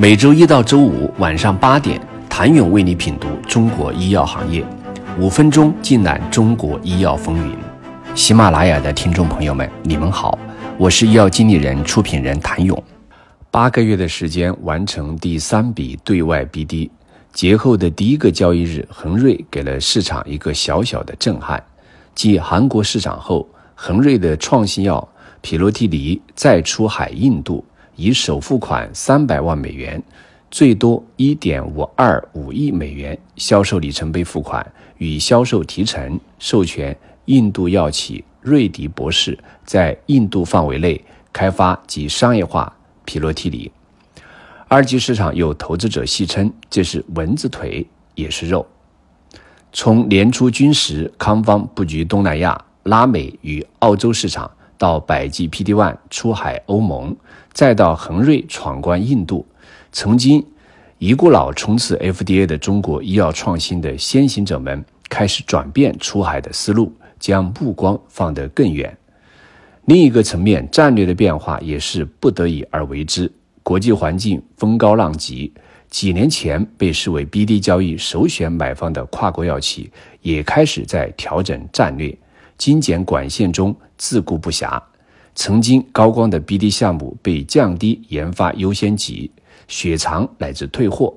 每周一到周五晚上八点，谭勇为你品读中国医药行业，五分钟尽览中国医药风云。喜马拉雅的听众朋友们，你们好，我是医药经理人、出品人谭勇。八个月的时间完成第三笔对外 BD，节后的第一个交易日，恒瑞给了市场一个小小的震撼。继韩国市场后，恒瑞的创新药匹洛替尼再出海印度。以首付款三百万美元，最多一点五二五亿美元销售里程碑付款，与销售提成授权印度药企瑞迪博士在印度范围内开发及商业化匹洛替里。二级市场有投资者戏称这是蚊子腿也是肉。从年初军时康方布局东南亚、拉美与澳洲市场。到百济 PD-1 出海欧盟，再到恒瑞闯关印度，曾经一股脑冲刺 FDA 的中国医药创新的先行者们，开始转变出海的思路，将目光放得更远。另一个层面，战略的变化也是不得已而为之。国际环境风高浪急，几年前被视为 BD 交易首选买方的跨国药企，也开始在调整战略。精简管线中自顾不暇，曾经高光的 BD 项目被降低研发优先级，雪藏乃至退货。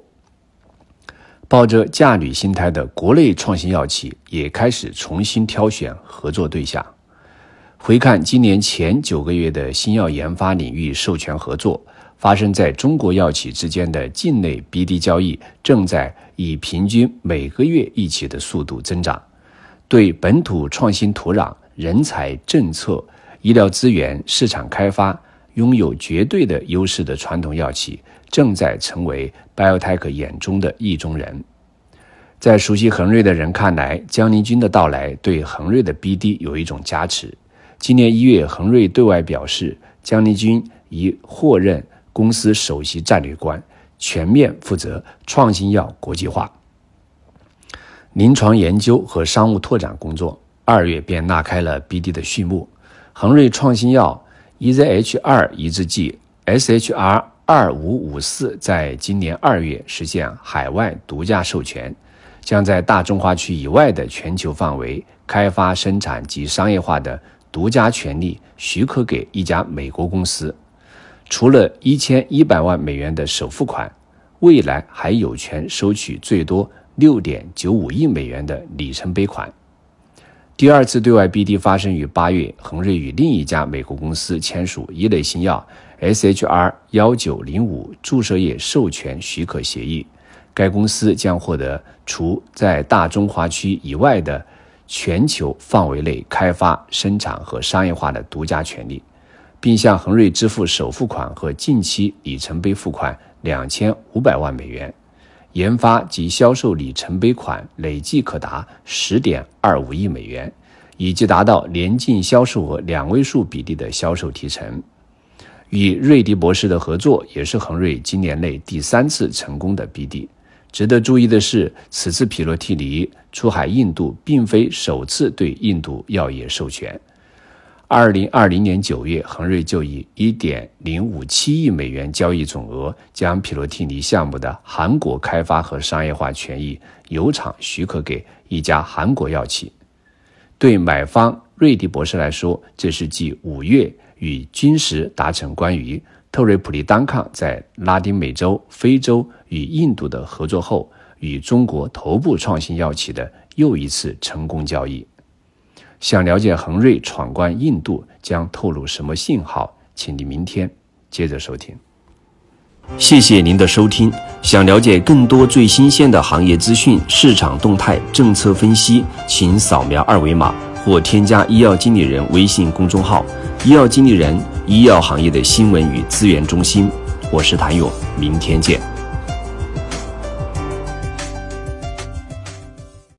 抱着驾旅心态的国内创新药企也开始重新挑选合作对象。回看今年前九个月的新药研发领域授权合作，发生在中国药企之间的境内 BD 交易，正在以平均每个月一起的速度增长。对本土创新土壤、人才、政策、医疗资源、市场开发拥有绝对的优势的传统药企，正在成为 Biotech 眼中的意中人。在熟悉恒瑞的人看来，江宁军的到来对恒瑞的 BD 有一种加持。今年一月，恒瑞对外表示，江宁军已获任公司首席战略官，全面负责创新药国际化。临床研究和商务拓展工作，二月便拉开了 BD 的序幕。恒瑞创新药 EZH 二抑制剂 SHR 二五五四在今年二月实现海外独家授权，将在大中华区以外的全球范围开发、生产及商业化的独家权利许可给一家美国公司。除了一千一百万美元的首付款，未来还有权收取最多。六点九五亿美元的里程碑款。第二次对外 BD 发生于八月，恒瑞与另一家美国公司签署一类新药 SHR 幺九零五注射液授权许可协议。该公司将获得除在大中华区以外的全球范围内开发、生产和商业化的独家权利，并向恒瑞支付首付款和近期里程碑付款两千五百万美元。研发及销售里程碑款累计可达十点二五亿美元，以及达到年净销售额两位数比例的销售提成。与瑞迪博士的合作也是恒瑞今年内第三次成功的 BD。值得注意的是，此次匹洛替尼出海印度并非首次对印度药业授权。二零二零年九月，恒瑞就以一点零五七亿美元交易总额，将匹罗替尼项目的韩国开发和商业化权益有偿许可给一家韩国药企。对买方瑞迪博士来说，这是继五月与军时达成关于特瑞普利单抗在拉丁美洲、非洲与印度的合作后，与中国头部创新药企的又一次成功交易。想了解恒瑞闯关印度将透露什么信号，请你明天接着收听。谢谢您的收听。想了解更多最新鲜的行业资讯、市场动态、政策分析，请扫描二维码或添加医药经理人微信公众号“医药经理人”——医药行业的新闻与资源中心。我是谭勇，明天见。